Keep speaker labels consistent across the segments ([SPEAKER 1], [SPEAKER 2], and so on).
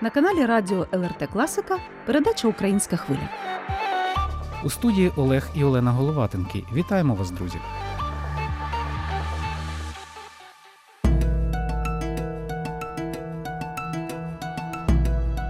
[SPEAKER 1] На каналі Радіо ЛРТ Класика передача Українська хвиля.
[SPEAKER 2] У студії Олег і Олена Головатенки. Вітаємо вас, друзі!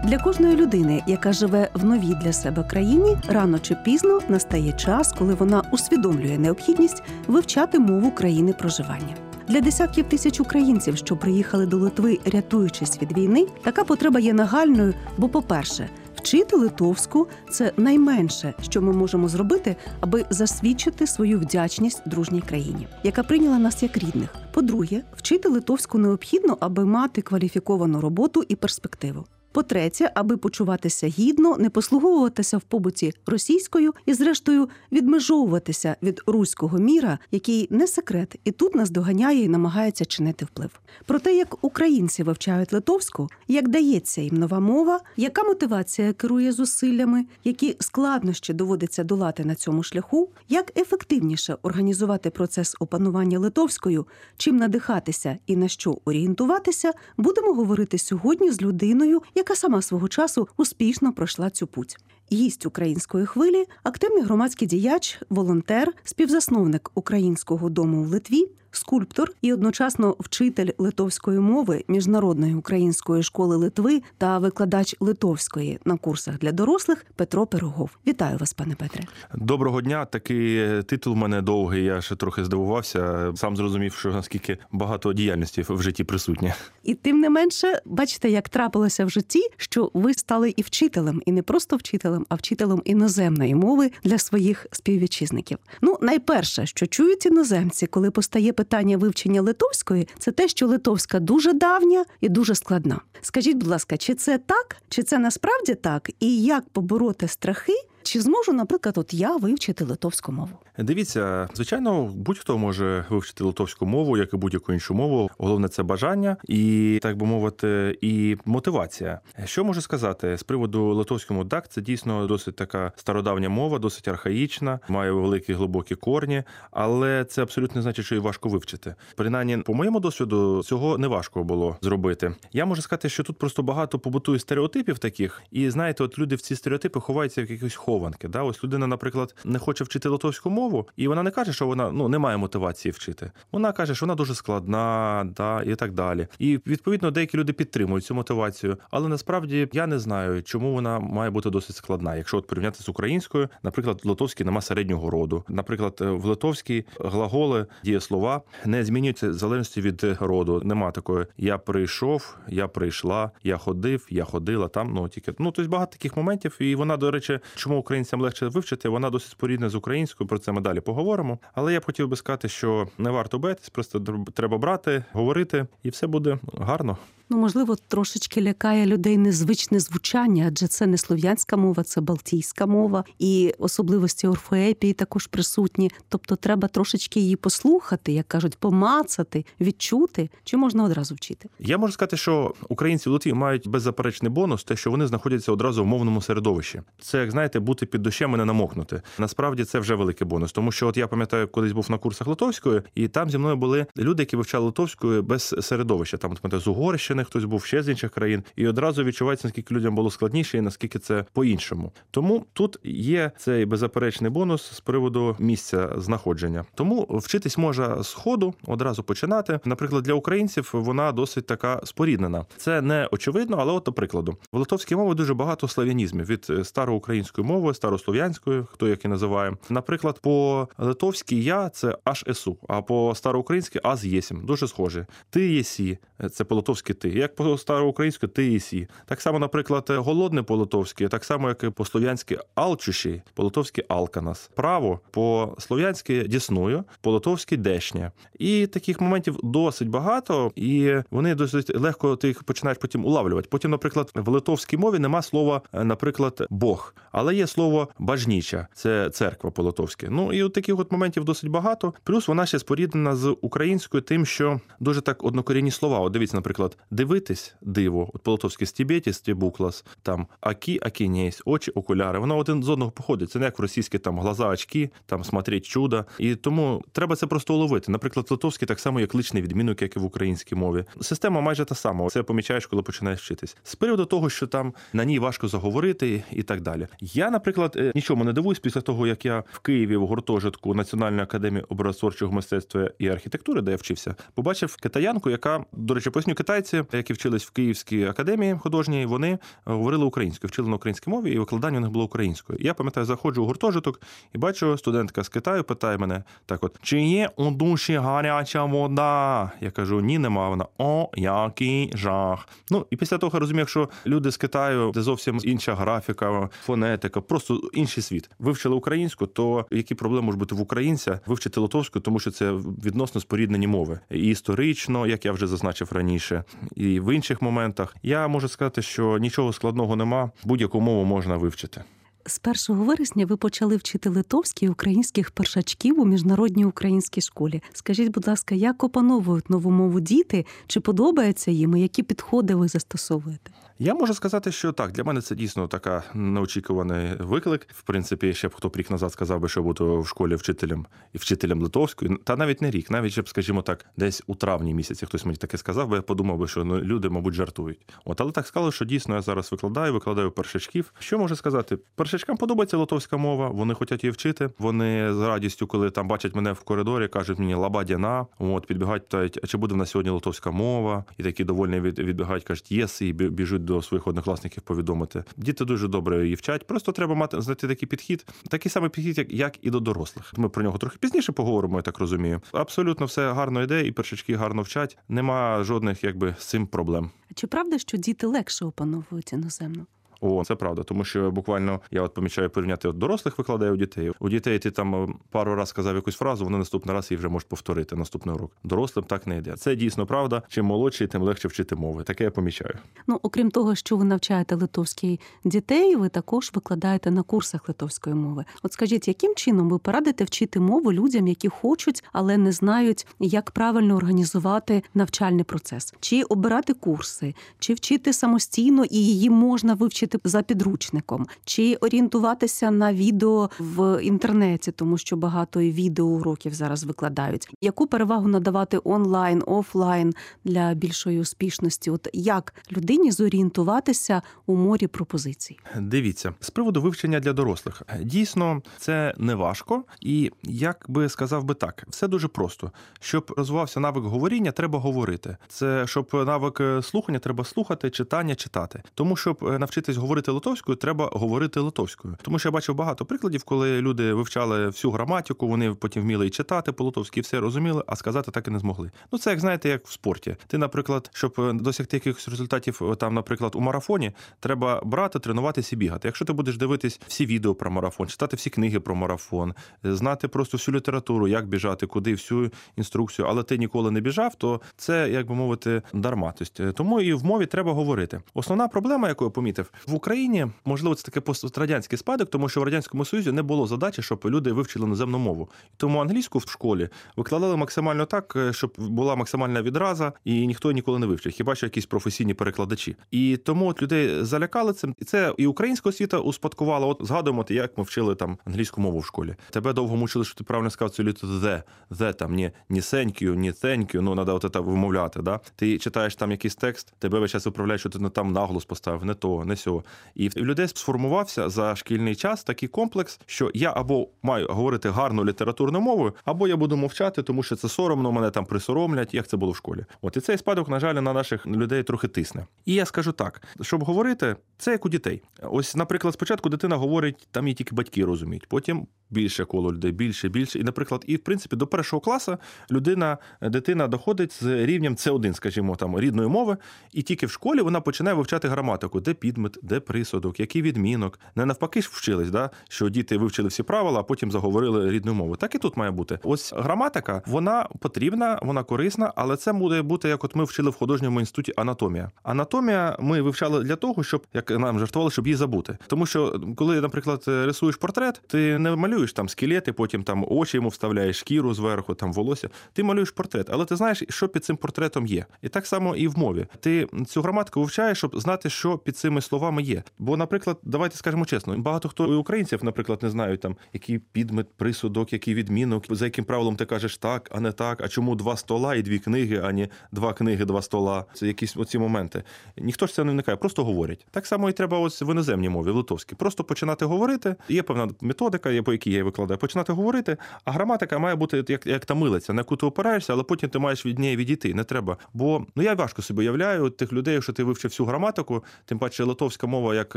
[SPEAKER 1] Для кожної людини, яка живе в новій для себе країні, рано чи пізно настає час, коли вона усвідомлює необхідність вивчати мову країни проживання. Для десятків тисяч українців, що приїхали до Литви, рятуючись від війни, така потреба є нагальною. Бо, по-перше, вчити литовську це найменше, що ми можемо зробити, аби засвідчити свою вдячність дружній країні, яка прийняла нас як рідних. По-друге, вчити литовську необхідно, аби мати кваліфіковану роботу і перспективу. По-третє, аби почуватися гідно, не послуговуватися в побуті російською і, зрештою, відмежовуватися від руського міра, який не секрет, і тут нас доганяє і намагається чинити вплив. Про те, як українці вивчають литовську, як дається їм нова мова, яка мотивація керує зусиллями, які складнощі доводиться долати на цьому шляху, як ефективніше організувати процес опанування литовською, чим надихатися і на що орієнтуватися, будемо говорити сьогодні з людиною, яка сама свого часу успішно пройшла цю путь. Гість української хвилі, активний громадський діяч, волонтер, співзасновник українського дому в Литві, скульптор і одночасно вчитель литовської мови міжнародної української школи Литви та викладач литовської на курсах для дорослих Петро Пирогов. Вітаю вас, пане Петре.
[SPEAKER 3] Доброго дня. Такий титул у мене довгий. Я ще трохи здивувався. Сам зрозумів, що наскільки багато діяльності в житті присутнє.
[SPEAKER 1] І тим не менше, бачите, як трапилося в житті, що ви стали і вчителем, і не просто вчителем, а вчителем іноземної мови для своїх співвітчизників. Ну, найперше, що чують іноземці, коли постає питання вивчення литовської, це те, що литовська дуже давня і дуже складна. Скажіть, будь ласка, чи це так, чи це насправді так, і як побороти страхи? Чи зможу, наприклад, от я вивчити литовську мову?
[SPEAKER 3] Дивіться, звичайно, будь-хто може вивчити литовську мову, як і будь-яку іншу мову. Головне це бажання і, так би мовити, і мотивація. Що можу сказати з приводу литовського так, це дійсно досить така стародавня мова, досить архаїчна, має великі глибокі корні, але це абсолютно не значить, що її важко вивчити. Принаймні, по моєму досвіду, цього не важко було зробити. Я можу сказати, що тут просто багато побутує стереотипів таких, і знаєте, от люди в ці стереотипи ховаються в якихось хованки. Да, ось людина, наприклад, не хоче вчити литовську мову, і вона не каже, що вона ну не має мотивації вчити. Вона каже, що вона дуже складна, да і так далі. І відповідно деякі люди підтримують цю мотивацію, але насправді я не знаю, чому вона має бути досить складна. Якщо от порівняти з українською, наприклад, в литовській нема середнього роду. Наприклад, в литовській глаголи дієслова не змінюються в залежності від роду. Нема такої я прийшов, я прийшла, я ходив, я ходила. Там ну тільки ну тобто багато таких моментів, і вона, до речі, чому українцям легше вивчити, вона досить спорідна з українською. Про це ми далі поговоримо. Але я б хотів би сказати, що не варто битись, просто треба брати, говорити, і все буде гарно.
[SPEAKER 1] Ну, можливо, трошечки лякає людей незвичне звучання, адже це не слов'янська мова, це балтійська мова, і особливості орфоепії також присутні. Тобто, треба трошечки її послухати, як кажуть, помацати, відчути, чи можна одразу вчити.
[SPEAKER 3] Я можу сказати, що українці в Литві мають беззаперечний бонус, те, що вони знаходяться одразу в мовному середовищі. Це як знаєте, бути під дощем і не намокнути. Насправді це вже великий бонус, тому що от я пам'ятаю, колись був на курсах литовської, і там зі мною були люди, які вивчали литовською без середовища. Там з Угорщини хтось був ще з інших країн, і одразу відчувається, наскільки людям було складніше і наскільки це по-іншому. Тому тут є цей беззаперечний бонус з приводу місця знаходження. Тому вчитись можна з ходу одразу починати. Наприклад, для українців вона досить така споріднена. Це не очевидно, але от до прикладу, в литовській мові дуже багато слав'янізмів від староукраїнської мови, старослов'янської, хто як і називає. Наприклад, по литовській я це аж есу, а по староукраїнськи аз єсім. Дуже схоже. Ти єсі, це по литовськи. Як по староукраїнськи ти єсі. Так само, наприклад, голодне по литовськи, так само, як і по слов'янськи алчущий, по литовськи алканас. Право по слов'янськи дісною, по литовськи дешня. І таких моментів досить багато, і вони досить легко ти їх починаєш потім улавлювати. Потім, наприклад, в литовській мові нема слова, наприклад, Бог, але є слово бажніча, це церква по литовськи. Ну і от таких от моментів досить багато. Плюс вона ще споріднена з українською, тим, що дуже так однокорінні слова. От дивіться, наприклад, дивитись диво. От по-литовськи стібетіс, стібуклас, там акі, акінєсь, очі, окуляри. Воно один з одного походить. Це не як в російське там глаза, очки, там смотреть чудо. І тому треба це просто уловити. Наприклад, литовський так само є кличний відмінок, як і в українській мові. Система майже та сама. Це помічаєш, коли починаєш вчитись. З приводу того, що там на ній важко заговорити і так далі. Я, наприклад, е, нічому не дивуюсь після того, як я в Києві в гуртожитку Національної академії образотворчого мистецтва і архітектури, де я вчився, побачив китаянку, яка, до речі, поясню китайці, які вчились в Київській академії художньої, вони е, говорили українською, вчили на українській мові, і викладання у них було українською. Я пам'ятаю, заходжу у гуртожиток і бачу, студентка з Китаю питає мене так: от чи є у душі гаряча вода? Я кажу, ні, нема. Вона о, який жах. Ну і після того я розумію, якщо люди з Китаю, де зовсім інша графіка, фонетика, просто інший світ, вивчили українську, то які проблеми можуть бути в українця вивчити литовську, тому що це відносно споріднені мови. І історично, як я вже зазначив раніше, і в інших моментах я можу сказати, що нічого складного нема, будь-яку мову можна вивчити.
[SPEAKER 1] З 1 вересня ви почали вчити литовський і українських першачків у міжнародній українській школі. Скажіть, будь ласка, як опановують нову мову діти? Чи подобається їм? і Які підходи ви застосовуєте?
[SPEAKER 3] Я можу сказати, що так, для мене це дійсно така неочікуваний виклик. В принципі, ще б хто б рік назад сказав би, що буду в школі вчителем і вчителем литовської, та навіть не рік, навіть ще б, скажімо так, десь у травні місяці хтось мені таке сказав, бо я подумав би, що ну, люди, мабуть, жартують. От, але так сказали, що дійсно я зараз викладаю, викладаю першачків. Що можу сказати? Першачкам подобається литовська мова, вони хочуть її вчити. Вони з радістю, коли там бачать мене в коридорі, кажуть мені лабадяна. От підбігають, питають, а чи буде в нас сьогодні литовська мова? І такі довольні від, відбігають, кажуть, єс, і бі- біжуть до своїх однокласників повідомити. Діти дуже добре її вчать. Просто треба мати знайти такий підхід, такий самий підхід, як, як і до дорослих. Ми про нього трохи пізніше поговоримо, я так розумію. Абсолютно все гарно йде, і першачки гарно вчать. Нема жодних якби з цим проблем.
[SPEAKER 1] Чи правда, що діти легше опановують іноземну?
[SPEAKER 3] О, це правда, тому що буквально я от помічаю порівняти от дорослих викладаю у дітей. У дітей ти там е, пару раз сказав якусь фразу, вони наступний раз її вже можуть повторити наступний урок. Дорослим так не йде. Це дійсно правда. Чим молодший, тим легше вчити мови. Таке я помічаю.
[SPEAKER 1] Ну, окрім того, що ви навчаєте литовський дітей, ви також викладаєте на курсах литовської мови. От скажіть, яким чином ви порадите вчити мову людям, які хочуть, але не знають, як правильно організувати навчальний процес, чи обирати курси, чи вчити самостійно і її можна вивчити за підручником, чи орієнтуватися на відео в інтернеті, тому що багато і відеоуроків зараз викладають. Яку перевагу надавати онлайн, офлайн для більшої успішності? От як людині зорієнтуватися у морі пропозицій?
[SPEAKER 3] Дивіться, з приводу вивчення для дорослих. Дійсно, це не важко, і як би сказав би так, все дуже просто. Щоб розвивався навик говоріння, треба говорити. Це щоб навик е, слухання, треба слухати, читання, читати. Тому щоб е, навчитись говорити литовською, треба говорити литовською. Тому що я бачив багато прикладів, коли люди вивчали всю граматику, вони потім вміли і читати по-литовськи, все розуміли, а сказати так і не змогли. Ну це як знаєте, як в спорті. Ти, наприклад, щоб е, досягти якихось результатів, е, там, наприклад, у марафоні, треба брати, тренуватися і бігати. Якщо ти будеш дивитись всі відео про марафон, читати всі книги про марафон, е, знати просто всю літературу, як біжати, куди всю інструкцію, але ти ніколи не біжав, то це, як би мовити, дарма. Тобто, тому і в мові треба говорити. Основна проблема, яку я помітив в Україні, можливо, це таке пострадянський спадок, тому що в радянському союзі не було задачі, щоб люди вивчили іноземну мову. Тому англійську в школі викладали максимально так, е, щоб була максимальна відраза, і ніхто ніколи не вивчив, хіба що якісь професійні перекладачі. І тому от людей залякали цим. І це і українська освіта успадкувала. От згадуємо, от як ми вчили там англійську мову в школі. Тебе довго мучили, що ти правильно сказав цю літеру the, the там ні, ні thank ні thank ну треба от це вимовляти. Да? Ти читаєш там якийсь текст, тебе весь час виправляють, що ти не там наголос поставив, не то, не сьо. І в людей сформувався за шкільний час такий комплекс, що я або маю говорити гарну літературну мову, або я буду мовчати, тому що це соромно, мене там присоромлять, як це було в школі. От і цей спадок, на жаль, на наших людей трохи тисне. І я скажу так: щоб говорити, це як у дітей. Ось, наприклад, спочатку дитина говорить, там її тільки батьки розуміють, потім більше коло людей, більше, більше. І, наприклад, і в принципі до першого класу людина, дитина доходить з рівнем С1, скажімо, там рідної мови, і тільки в школі вона починає вивчати граматику, де підмет, де присудок, який відмінок. Не навпаки ж вчились, да? що діти вивчили всі правила, а потім заговорили рідною мовою. Так і тут має бути. Ось граматика, вона потрібна, вона корисна, але це буде бути, як от ми вчили в художньому інституті анатомія. Анатомія ми вивчали для того, щоб як нам жартували, щоб її забути. Тому що коли, наприклад, рисуєш портрет, ти не малюєш малюєш там скелети, потім там очі йому вставляєш шкіру зверху, там волосся. Ти малюєш портрет, але ти знаєш, що під цим портретом є. І так само і в мові. Ти цю граматику вивчаєш, щоб знати, що під цими словами є. Бо, наприклад, давайте скажемо чесно, багато хто і українців, наприклад, не знають там, який підмет, присудок, який відмінок, за яким правилом ти кажеш так, а не так. А чому два стола і дві книги, а не два книги, два стола. Це якісь оці моменти. Ніхто ж це не вникає, просто говорять. Так само і треба ось в іноземній мові, в литовській. Просто починати говорити. Є певна методика, є по якій я викладаю. Починати говорити, а граматика має бути як, як та милиця, на яку ти опираєшся, але потім ти маєш від неї відійти. Не треба. Бо ну я важко собі уявляю тих людей, якщо ти вивчив всю граматику, тим паче литовська мова, як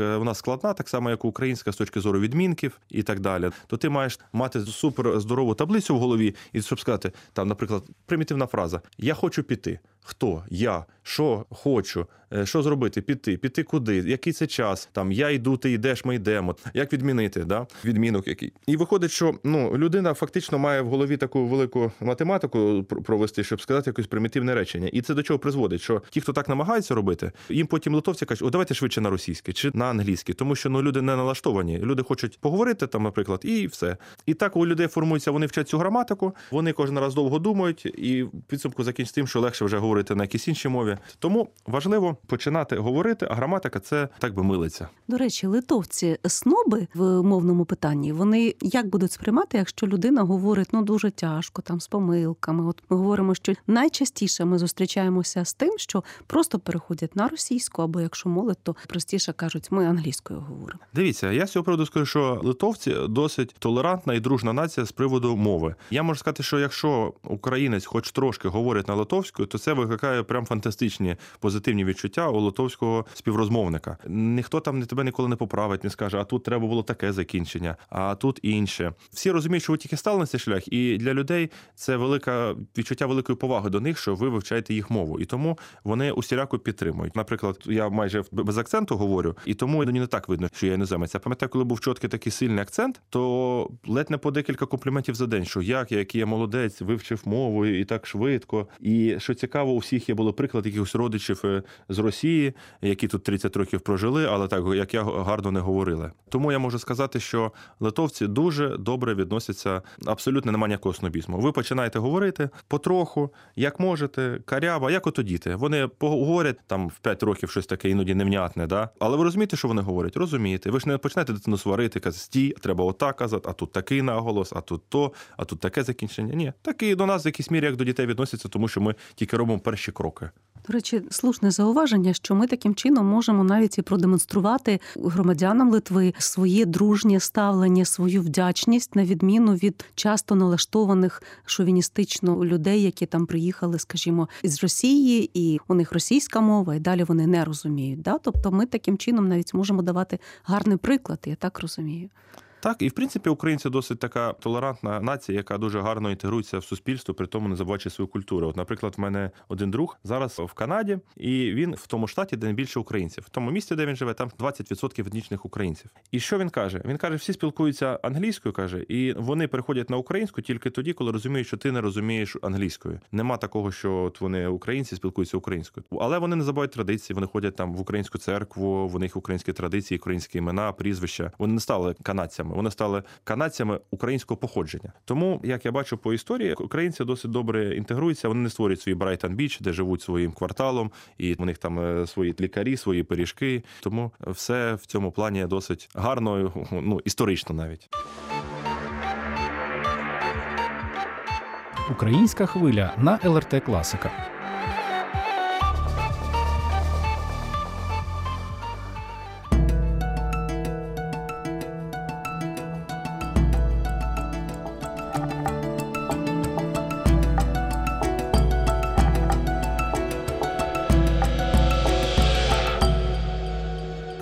[SPEAKER 3] е, вона складна, так само як українська з точки зору відмінків і так далі. То ти маєш мати супер здорову таблицю в голові, і щоб сказати, там, наприклад, примітивна фраза: Я хочу піти. Хто? Я, що хочу, Е, що зробити? Піти, піти куди? Який це час? Там я йду, ти йдеш, ми йдемо. Як відмінити? Да? Відмінок який. І виходить, що ну людина фактично має в голові таку велику математику провести, щоб сказати якесь примітивне речення. І це до чого призводить? Що ті, хто так намагаються робити, їм потім литовці кажуть, о, давайте швидше на російське чи на англійське, тому що ну люди не налаштовані. Люди хочуть поговорити там, наприклад, і все. І так у людей формується, вони вчать цю граматику, вони кожен раз довго думають, і в підсумку закінчиться тим, що легше вже говорити на якійсь іншій мові. Тому важливо починати говорити, а граматика це так би милиться.
[SPEAKER 1] До речі, литовці сноби в мовному питанні вони як будуть сприймати, якщо людина говорить ну дуже тяжко, там з помилками. От ми говоримо, що найчастіше ми зустрічаємося з тим, що просто переходять на російську, або якщо молодь, то простіше кажуть, ми англійською говоримо.
[SPEAKER 3] Дивіться, я з цього приводу скажу, що литовці досить толерантна і дружна нація з приводу мови. Я можу сказати, що якщо українець хоч трошки говорить на литовською, то це викликає прям фантастичні позитивні відчуття у литовського співрозмовника. Ніхто там тебе ніколи не поправить, не скаже, а тут треба було таке закінчення, а тут інше. Всі розуміють, що ви тільки стали на цей шлях, і для людей це велика відчуття великої поваги до них, що ви вивчаєте їх мову, і тому вони усіляко підтримують. Наприклад, я майже без акценту говорю, і тому мені не так видно, що я іноземець. Я пам'ятаю, коли був чіткий такий сильний акцент, то ледь не по декілька компліментів за день, що як я, який я молодець, вивчив мову і так швидко. І що цікаво, у всіх є було приклад якихось родичів е, з Росії, які тут 30 років прожили, але так як я гарно не говорили. Тому я можу сказати, що литовці дуже добре відносяться. Абсолютно немає ніякого снобізму. Ви починаєте говорити потроху, як можете, карява, як ото діти. Вони поговорять там в 5 років щось таке іноді невнятне, да? але ви розумієте, що вони говорять? Розумієте. Ви ж не починаєте дитину сварити, казати, стій, треба отак казати, а тут такий наголос, а тут то, а тут таке закінчення. Ні, так і до нас в якійсь мірі як до дітей відносяться, тому що ми тільки робимо перші кроки.
[SPEAKER 1] До речі, слушне зауваження, що ми таким чином можемо навіть і продемонструвати громадянам Литви своє дружнє ставлення, свою вдячність на відміну від часто налаштованих шовіністично людей, які там приїхали, скажімо, з Росії, і у них російська мова, і далі вони не розуміють. Да? Тобто, ми таким чином навіть можемо давати гарний приклад, я так розумію.
[SPEAKER 3] Так, і в принципі українці досить така толерантна нація, яка дуже гарно інтегрується в суспільство, при тому не забуваючи свою культуру. От, наприклад, в мене один друг зараз в Канаді, і він в тому штаті, де найбільше українців. В тому місті, де він живе, там 20% етнічних українців. І що він каже? Він каже, всі спілкуються англійською, каже, і вони переходять на українську тільки тоді, коли розуміють, що ти не розумієш англійською. Нема такого, що от вони українці спілкуються українською, але вони не забувають традиції. Вони ходять там в українську церкву, в них українські традиції, українські імена, прізвища. Вони не стали канадцями, вони стали канадцями українського походження. Тому, як я бачу по історії, українці досить добре інтегруються. Вони не створюють свій Брайтон Біч, де живуть своїм кварталом, і у них там е, свої лікарі, свої пиріжки. Тому все в цьому плані досить гарно, ну історично навіть.
[SPEAKER 2] Українська хвиля на ЛРТ Класика.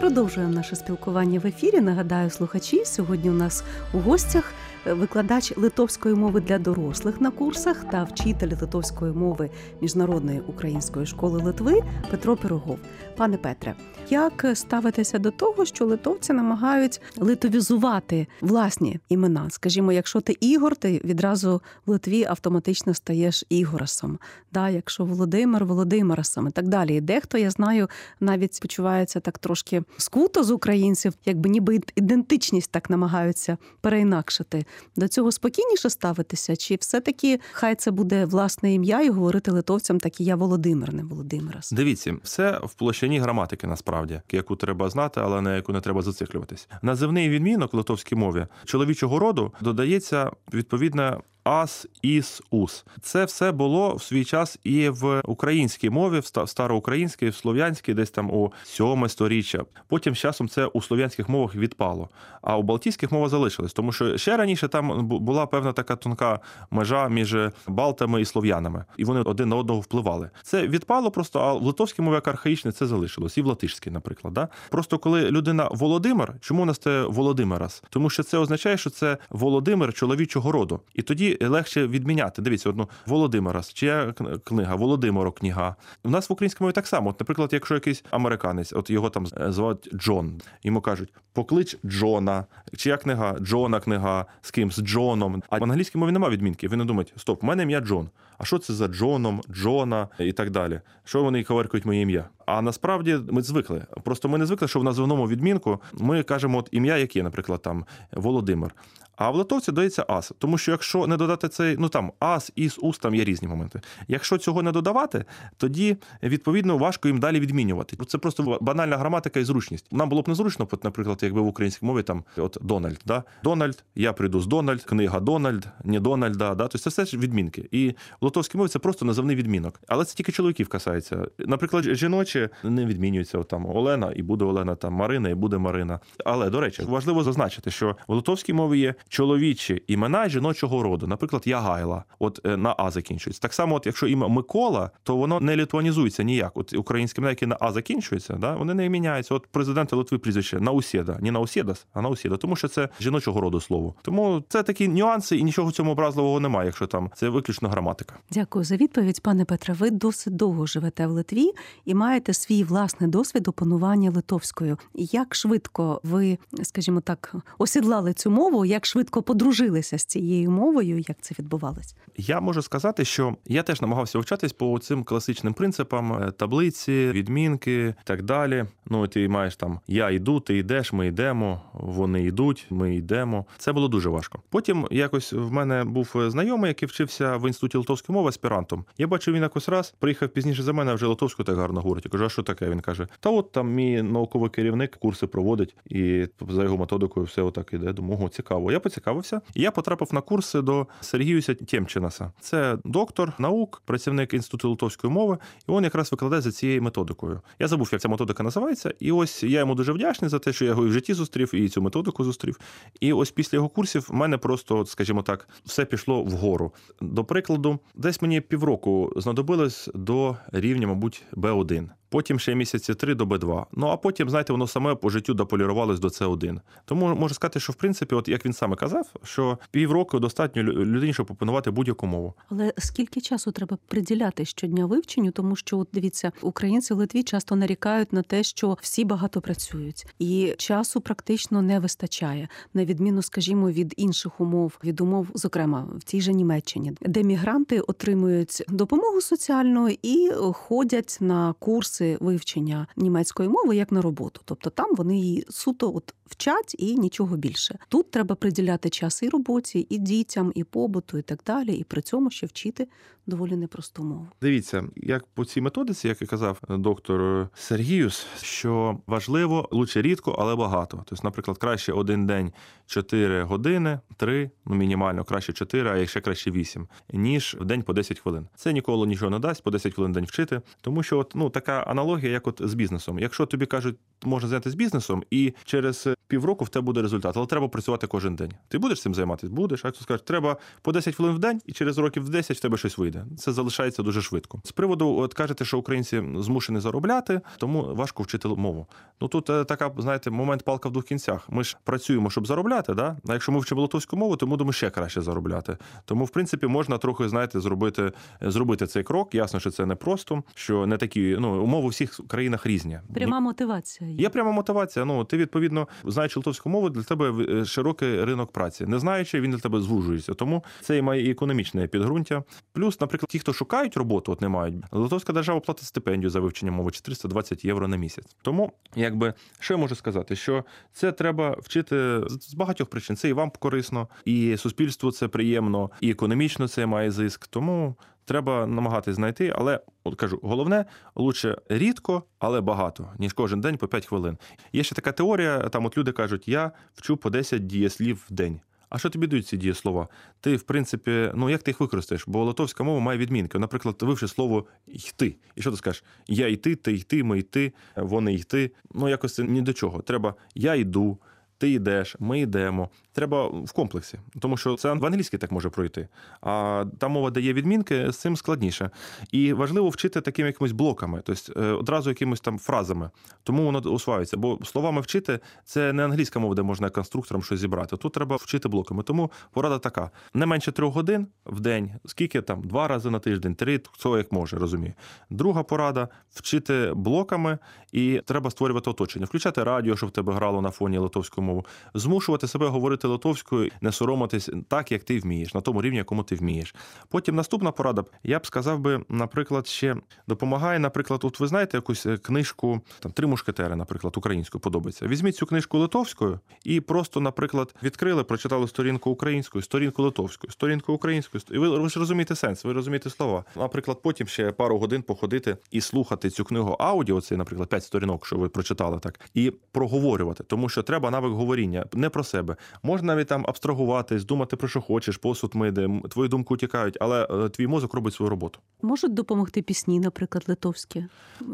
[SPEAKER 1] Продовжуємо наше спілкування в ефірі. Нагадаю, слухачі. Сьогодні у нас у гостях викладач литовської мови для дорослих на курсах та вчитель литовської мови міжнародної української школи Литви Петро Пирогов. Пане Петре, як ставитеся до того, що литовці намагають литовізувати власні імена? Скажімо, якщо ти Ігор, ти відразу в Литві автоматично стаєш Ігорасом. Да, якщо Володимир Володимирасом і так далі. І дехто я знаю, навіть почувається так трошки скуто з українців, якби ніби ідентичність так намагаються переінакшити. До цього спокійніше ставитися? Чи все-таки хай це буде власне ім'я і говорити литовцям так і я Володимир, не Володимирас?
[SPEAKER 3] Дивіться, все в площині граматики насправді, яку треба знати, але на яку не треба зациклюватись. Називний відмінок литовській мові чоловічого роду додається відповідно. Ас, іс, ус. Це все було в свій час і в українській мові, в ста- староукраїнській, в слов'янській, десь там у сьоме сторіччя. Потім з часом це у слов'янських мовах відпало. А у балтійських мовах залишилось, тому що ще раніше там була певна така тонка межа між балтами і слов'янами, і вони один на одного впливали. Це відпало просто, а в литовській мові як архаїчне це залишилось, і в латишській, наприклад. Да? Просто коли людина Володимир, чому у нас це Володимирас? Тому що це означає, що це Володимир чоловічого роду. І тоді легше відміняти. Дивіться, одну Володимирас, чия книга, Володимиро книга. У нас в українській мові так само. От, наприклад, якщо якийсь американець, от його там е, звуть Джон, йому кажуть, поклич Джона, чия книга, Джона книга, з ким, з Джоном. А в англійській мові немає відмінки. Вони думають, стоп, у мене ім'я Джон. А що це за Джоном, Джона і так далі? Що вони коверкують моє ім'я? А насправді ми звикли. Просто ми не звикли, що в називному відмінку ми кажемо от ім'я, яке, наприклад, там Володимир. А в литовці додається ас. Тому що якщо не додати цей, ну там ас, іс, ус, там є різні моменти. Якщо цього не додавати, тоді відповідно важко їм далі відмінювати. Це просто банальна граматика і зручність. Нам було б незручно, наприклад, якби в українській мові там от Дональд, да? Дональд, я прийду з Дональд, книга Дональд, не Дональда. Да? Тобто це все ж відмінки. І в литовській мові це просто називний відмінок. Але це тільки чоловіків касається. Наприклад, жіночі не відмінюються от, там Олена, і буде Олена, там Марина, і буде Марина. Але до речі, важливо зазначити, що в литовській мові є чоловічі імена жіночого роду. Наприклад, Ягайла, от е, на А закінчується. Так само, от якщо ім'я Микола, то воно не літванізується ніяк. От українські імена, які на А закінчуються, да, вони не міняються. От президента Литви прізвище Наусєда, не Наусєдас, а Наусєда, тому що це жіночого роду слово. Тому це такі нюанси, і нічого цьому образливого немає, якщо там це виключно граматика.
[SPEAKER 1] Дякую за відповідь, пане Петре. Ви досить довго живете в Литві і маєте свій власний досвід опанування литовською. Як швидко ви, скажімо так, осідлали цю мову? Як швидко подружилися з цією мовою? Як це відбувалось?
[SPEAKER 3] Я можу сказати, що я теж намагався вчатись по цим класичним принципам е, таблиці, відмінки і так далі. Ну, ти маєш там я йду, ти йдеш, ми йдемо, вони йдуть, ми йдемо. Це було дуже важко. Потім якось в мене був знайомий, який вчився в інституті литовської мови аспірантом. Я бачив, він якось раз приїхав пізніше за мене, вже литовську так гарно говорить. Я кажу, а що таке? Він каже: Та от там мій науковий керівник курси проводить, і за його методикою все отак іде. Думаю, цікаво. Я поцікавився. І я потрапив на курси до Сергіюся Тємчинаса. Це доктор наук, працівник інституту литовської мови, і він якраз викладає за цією методикою. Я забув, як ця методика називається. І ось я йому дуже вдячний за те, що я його і в житті зустрів, і цю методику зустрів. І ось після його курсів в мене просто, скажімо так, все пішло вгору. До прикладу, десь мені півроку знадобилось до рівня, мабуть, Б1. Потім ще місяці три до Б2. Ну а потім, знаєте, воно саме по життю дополірувалось до С1. Тому можу сказати, що в принципі, от як він саме казав, що півроку достатньо лю- людині, щоб опанувати будь-яку мову.
[SPEAKER 1] Але скільки часу треба приділяти щодня вивченню? Тому що от дивіться, українці в Литві часто нарікають на те, що всі багато працюють, і часу практично не вистачає, на відміну, скажімо, від інших умов, від умов, зокрема в тій же Німеччині, де мігранти отримують допомогу соціальну і ходять на курси вивчення німецької мови як на роботу. Тобто там вони її суто от вчать і нічого більше. Тут треба приділяти час і роботі, і дітям, і побуту, і так далі, і при цьому ще вчити доволі непросту мову.
[SPEAKER 3] Дивіться, як по цій методиці, як і казав доктор Сергіюс, що важливо лучше рідко, але багато. Тобто, наприклад, краще один день 4 години, 3, ну мінімально, краще 4, а якщо краще 8, ніж в день по 10 хвилин. Це ніколи нічого не дасть, по 10 хвилин день вчити. Тому що от, ну, така аналогія, як от з бізнесом. Якщо тобі кажуть, можна зайнятися бізнесом, і через півроку в тебе буде результат, але треба працювати кожен день. Ти будеш цим займатися? Будеш. А хто скаже, треба по 10 хвилин в день, і через років в 10 в тебе щось вийде. Це залишається дуже швидко. З приводу, от кажете, що українці змушені заробляти, тому важко вчити мову. Ну тут е, така, знаєте, момент палка в двох кінцях. Ми ж працюємо, щоб заробляти. Да? А якщо ми вчимо литовську мову, то ми будемо ще краще заробляти. Тому, в принципі, можна трохи, знаєте, зробити, зробити цей крок. Ясно, що це не просто, що не такі ну умови у всіх країнах різні.
[SPEAKER 1] Пряма мотивація.
[SPEAKER 3] Є пряма мотивація. Ну ти відповідно знаючи литовську мову, для тебе е, широкий ринок праці. Не знаючи, він для тебе звужується. Тому це і має і економічне підґрунтя. Плюс, наприклад, ті, хто шукають роботу, от не мають. Литовська держава платить стипендію за вивчення мови 420 євро на місяць. Тому Якби що я можу сказати, що це треба вчити з багатьох причин. Це і вам корисно, і суспільству це приємно, і економічно це має зиск. Тому треба намагатись знайти. Але от кажу, головне лучше рідко, але багато, ніж кожен день по 5 хвилин. Є ще така теорія. Там от люди кажуть, я вчу по 10 дієслів в день. А що тобі дають ці дієслова? Ти, в принципі, ну як ти їх використаєш? Бо литовська мова має відмінки. Наприклад, вивши слово йти. І що ти скажеш? Я йти, ти йти, ми йти, вони йти. Ну якось це ні до чого. Треба я йду. Ти йдеш, ми йдемо. Треба в комплексі, тому що це в англійській так може пройти. А та мова, де є відмінки, з цим складніше. І важливо вчити такими якимись блоками, тобто е, одразу якимись там фразами. Тому воно усваюється. Бо словами вчити це не англійська мова, де можна конструктором щось зібрати. Тут треба вчити блоками. Тому порада така: не менше трьох годин в день, скільки там два рази на тиждень, три, хто як може, розуміє. Друга порада вчити блоками, і треба створювати оточення, включати радіо, щоб тебе грало на фоні литовську мову, змушувати себе говорити литовською, не соромитись так, як ти вмієш, на тому рівні, якому ти вмієш. Потім наступна порада, я б сказав би, наприклад, ще допомагає. Наприклад, от ви знаєте якусь е, книжку, там три мушкетери, наприклад, українською подобається. Візьміть цю книжку литовською і просто, наприклад, відкрили, прочитали сторінку українською, сторінку литовською, сторінку українською. І ви, ви ж розумієте сенс, ви розумієте слова. Наприклад, потім ще пару годин походити і слухати цю книгу аудіо, це, наприклад, п'ять сторінок, що ви прочитали так, і проговорювати, тому що треба навик говоріння не про себе. Можна навіть там абстрагуватись, думати про що хочеш, посуд миде, м, твої думки утікають, але е, твій мозок робить свою роботу.
[SPEAKER 1] Можуть допомогти пісні, наприклад, литовські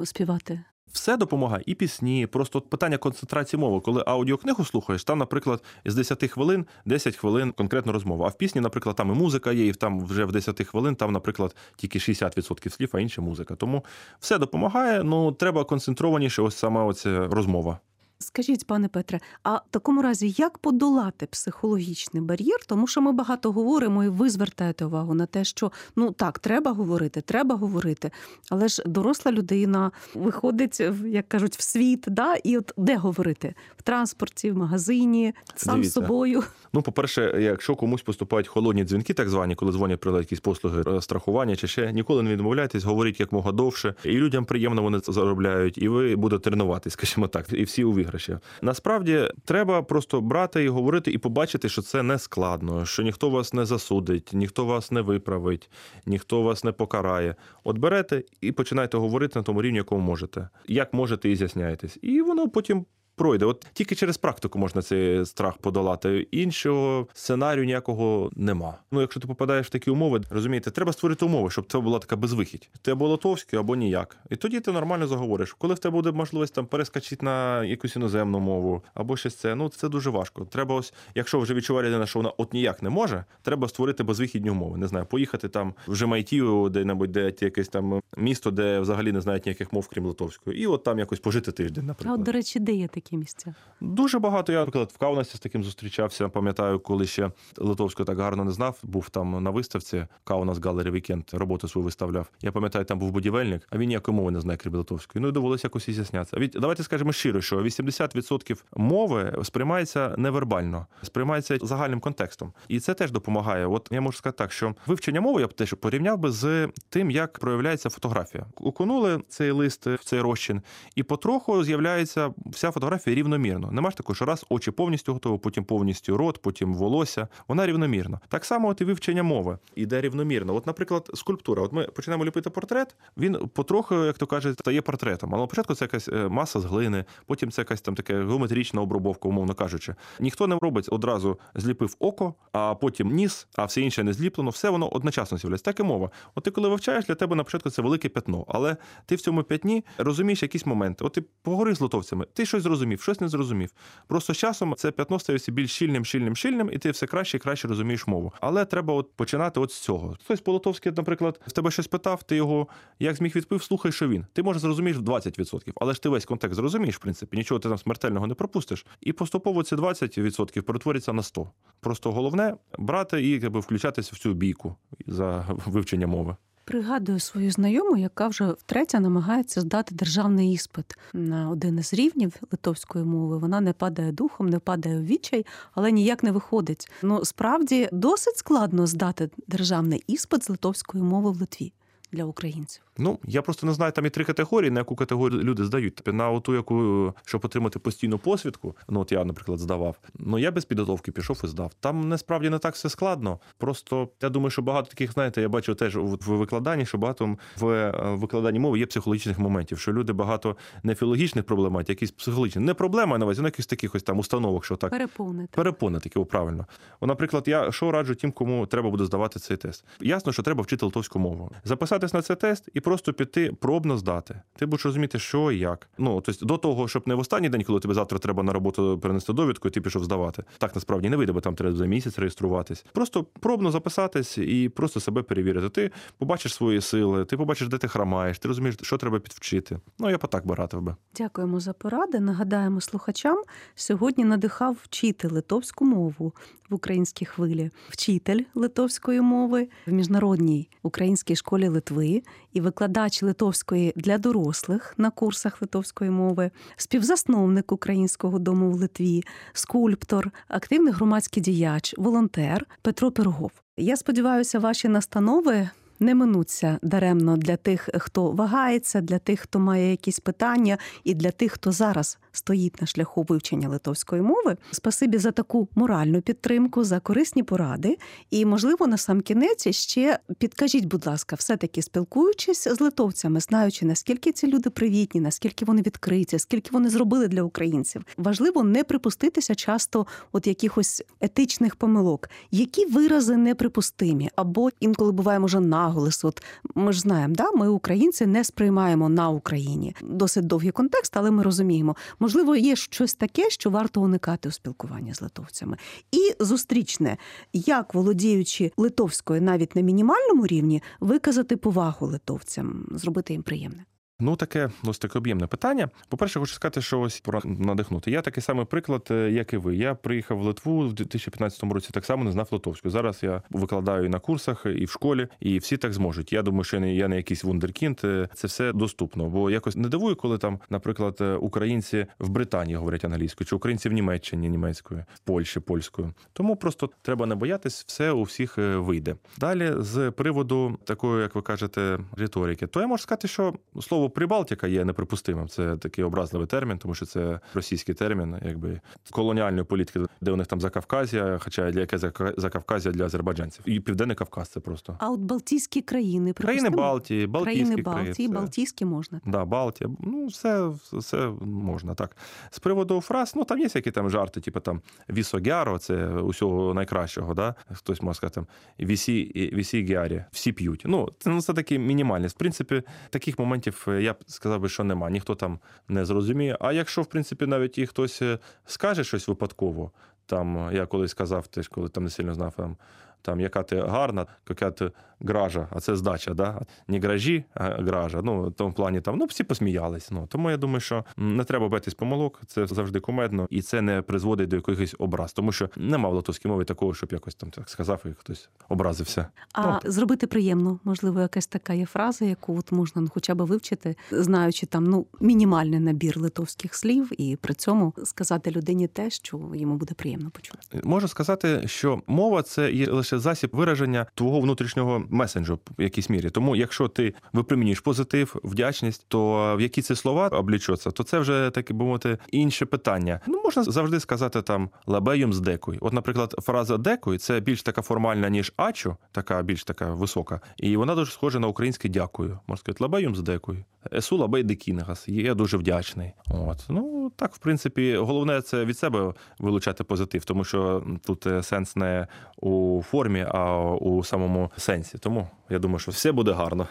[SPEAKER 1] співати.
[SPEAKER 3] Все допомагає, і пісні. Просто питання концентрації мови. Коли аудіокнигу слухаєш, там, наприклад, з 10 хвилин 10 хвилин конкретно розмова. А в пісні, наприклад, там і музика є, і там вже в 10 хвилин, там, наприклад, тільки 60% слів, а інша музика. Тому все допомагає. Ну треба концентрованіше, ось сама оця розмова.
[SPEAKER 1] Скажіть, пане Петре, а в такому разі як подолати психологічний бар'єр? Тому що ми багато говоримо, і ви звертаєте увагу на те, що ну так, треба говорити, треба говорити. Але ж доросла людина виходить, як кажуть, в світ, да? і от де говорити? В транспорті, в магазині, сам з собою.
[SPEAKER 3] Ну, по-перше, якщо комусь поступають холодні дзвінки, так звані, коли дзвонять про якісь послуги страхування чи ще, ніколи не відмовляйтесь, говоріть як мога довше. І людям приємно вони заробляють, і ви будете тренуватись, скажімо так, і всі у виграші. Насправді треба просто брати і говорити, і побачити, що це не складно, що ніхто вас не засудить, ніхто вас не виправить, ніхто вас не покарає. От берете і починайте говорити на тому рівні, якому можете. Як можете, і з'ясняєтесь. І воно потім пройде. От тільки через практику можна цей страх подолати. Іншого сценарію ніякого нема. Ну, якщо ти попадаєш в такі умови, розумієте, треба створити умови, щоб це була така безвихідь. Ти або литовський, або ніяк. І тоді ти нормально заговориш. Коли в тебе буде можливість там перескочити на якусь іноземну мову, або щось це, ну це дуже важко. Треба ось, якщо вже відчуває людина, що вона от ніяк не може, треба створити безвихідні умови. Не знаю, поїхати там в Жемайтію, де-небудь, де якесь там місто, де взагалі не знають ніяких мов, крім литовської, і от там якось пожити тиждень,
[SPEAKER 1] А
[SPEAKER 3] наприклад.
[SPEAKER 1] от, до речі, де є такі місця?
[SPEAKER 3] Дуже багато. Я, наприклад, в Каунасі з таким зустрічався. Пам'ятаю, коли ще литовську так гарно не знав. Був там на виставці Каунас Галері Вікенд, роботу свою виставляв. Я пам'ятаю, там був будівельник, а він ніякої мови не знає, крім литовської. Ну і довелося якось і з'яснятися. Від давайте скажемо щиро, що 80% мови сприймається невербально, сприймається загальним контекстом, і це теж допомагає. От я можу сказати так, що вивчення мови я б теж порівняв би з тим, як проявляється фотографія. Окунули цей лист в цей розчин, і потроху з'являється вся фотографія рівномірно. Нема ж такого, що раз очі повністю готові, потім повністю рот, потім волосся. Вона рівномірно. Так само, от і вивчення мови іде рівномірно. От, наприклад, скульптура. От ми починаємо ліпити портрет. Він потроху, як то кажуть, стає портретом. Але спочатку це якась е, маса з глини, потім це якась там така геометрична обробовка, умовно кажучи. Ніхто не робить одразу зліпив око, а потім ніс, а все інше не зліплено. Все воно одночасно з'являється. Так і мова. От ти коли вивчаєш, для тебе на початку це велике пятно, але ти в цьому п'ятні розумієш якісь моменти. От ти поговори з литовцями, ти щось зрозумів, щось не зрозумів. Просто з часом це п'ятно стається більш щільним, щільним, щільним, і ти все краще і краще розумієш мову. Але треба от починати от з цього. Хтось по-литовськи, наприклад, в тебе щось питав, ти його як зміг відповів, слухай, що він. Ти може зрозумієш в 20%, але ж ти весь контекст зрозумієш, в принципі, нічого ти там смертельного не пропустиш. І поступово ці 20% перетворяться на 100. Просто головне брати і якби включатися в цю бійку за вивчення мови.
[SPEAKER 1] Пригадую свою знайому, яка вже втретє намагається здати державний іспит на один із рівнів литовської мови. Вона не падає духом, не падає в відчай, але ніяк не виходить. Ну справді досить складно здати державний іспит з литовської мови в Литві для українців.
[SPEAKER 3] Ну, я просто не знаю, там є три категорії, на яку категорію люди здають. На ту, яку, щоб отримати постійну посвідку, ну от я, наприклад, здавав. Ну я без підготовки пішов і здав. Там насправді не так все складно. Просто я думаю, що багато таких, знаєте, я бачу теж в викладанні, що багато в е, викладанні мови є психологічних моментів, що люди багато не філологічних проблемат, якісь психологічні. Не проблема на увазі, ну якихось таких ось там установок, що так
[SPEAKER 1] Переповнити.
[SPEAKER 3] Перепони такі, о, правильно. О, наприклад, я що раджу тим, кому треба буде здавати цей тест. Ясно, що треба вчити литовську мову. Записатись на цей тест і просто піти пробно здати. Ти будеш розуміти, що і як. Ну тобто до того, щоб не в останній день, коли тобі завтра треба на роботу перенести довідку, і ти пішов здавати. Так насправді не вийде, бо там треба за місяць реєструватись. Просто пробно записатись і просто себе перевірити. Ти побачиш свої сили, ти побачиш, де ти хромаєш, ти розумієш, що треба підвчити. Ну я б так би радив би.
[SPEAKER 1] Дякуємо за поради. Нагадаємо слухачам. Сьогодні надихав вчити литовську мову в українській хвилі, вчитель литовської мови в міжнародній українській школі Литви і викладач литовської для дорослих на курсах литовської мови, співзасновник українського дому в Литві, скульптор, активний громадський діяч, волонтер Петро Пирогов. Я сподіваюся, ваші настанови не минуться даремно для тих, хто вагається, для тих, хто має якісь питання, і для тих, хто зараз стоїть на шляху вивчення литовської мови. Спасибі за таку моральну підтримку, за корисні поради. І, можливо, на сам кінець ще підкажіть, будь ласка, все-таки спілкуючись з литовцями, знаючи, наскільки ці люди привітні, наскільки вони відкриті, скільки вони зробили для українців. Важливо не припуститися часто от якихось етичних помилок, які вирази неприпустимі, або інколи буває може наголос. От ми ж знаємо, да, ми українці не сприймаємо на Україні досить довгий контекст, але ми розуміємо, можливо, є щось таке, що варто уникати у спілкуванні з литовцями. І зустрічне, як володіючи литовською навіть на мінімальному рівні, виказати повагу литовцям, зробити їм приємне.
[SPEAKER 3] Ну, таке ось таке об'ємне питання. По-перше, хочу сказати, що ось про надихнути. Я такий самий приклад, е, як і ви. Я приїхав в Литву в 2015 році, так само не знав литовську. Зараз я викладаю і на курсах, і в школі, і всі так зможуть. Я думаю, що я не якийсь вундеркінд. е, Це все доступно. Бо якось не дивую, коли там, наприклад, е, українці в Британії говорять англійською, чи українці в Німеччині німецькою, в Польщі польською. Тому просто треба не боятись, все у всіх вийде. Далі з приводу такої, як ви кажете, риторики, то я можу сказати, що слово Прибалтика є неприпустимим. Це такий образливий термін, тому що це російський термін, якби колоніальної політики, де у них там Закавказія, хоча для яке Зака- Закавказія для азербайджанців. І Південний Кавказ це просто.
[SPEAKER 1] А от Балтійські країни,
[SPEAKER 3] Країни? Балтії, Балтійські
[SPEAKER 1] країни
[SPEAKER 3] країни,
[SPEAKER 1] Балтії,
[SPEAKER 3] це-
[SPEAKER 1] Балтійські можна.
[SPEAKER 3] Да, Балтія, ну все, все можна так. З приводу фраз, ну там є які там жарти, типу там вісогяро, це усього найкращого. Да? Хтось може сказати там вісі, вісі гярі, всі п'ють. Ну, це, ну, це такі мінімальні. В принципі, таких моментів я б сказав би, що нема. Ніхто там не зрозуміє. А якщо, в принципі, навіть і хтось е, скаже щось випадково, там я колись казав, теж коли там не сильно знав там. Там яка ти гарна, яка ти гража, а це здача, да? не гражі, а гража. Ну, в тому плані там ну, всі посміялись. Ну, тому я думаю, що не треба битись помилок, це завжди кумедно, і це не призводить до якихось образ. Тому що нема в латовській мові такого, щоб якось там так сказав, і хтось образився.
[SPEAKER 1] А
[SPEAKER 3] Ну,
[SPEAKER 1] зробити приємно, можливо, якась така є фраза, яку от можна ну, хоча б вивчити, знаючи там ну мінімальний набір литовських слів, і при цьому сказати людині те, що йому буде приємно почути.
[SPEAKER 3] Можу сказати, що мова це є лише засіб вираження твого внутрішнього меседжу в якійсь мірі. Тому, якщо ти випромінюєш позитив, вдячність, то в які ці слова облечуться, то це вже таке би мовити інше питання. Ну можна завжди сказати там labai jums dėkui. От, наприклад, фраза dėkui це більш така формальна, ніж ačiū, така більш така висока, і вона дуже схожа на українське дякую. Можна сказати, labai jums dėkui. Esu labai dėkingas. Я дуже вдячний. От ну так, в принципі, головне це від себе вилучати позитив, тому що тут е, сенс не у формі, а у самому сенсі. Тому я думаю, що все буде гарно.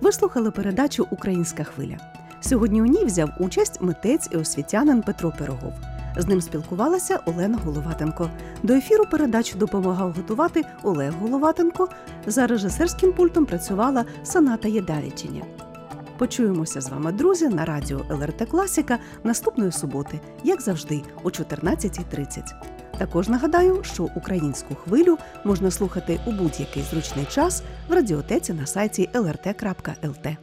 [SPEAKER 1] Ви слухали передачу Українська хвиля. Сьогодні у ній взяв участь митець і освітянин Петро Пирогов. З ним спілкувалася Олена Головатенко. До ефіру передачу допомагав готувати Олег Головатенко. За режисерським пультом працювала Саната Єдавічиня. Почуємося з вами, друзі, на радіо ЛРТ Класіка наступної суботи, як завжди, о 14.30. Також нагадаю, що українську хвилю можна слухати у будь-який зручний час в радіотеці на сайті lrt.lt.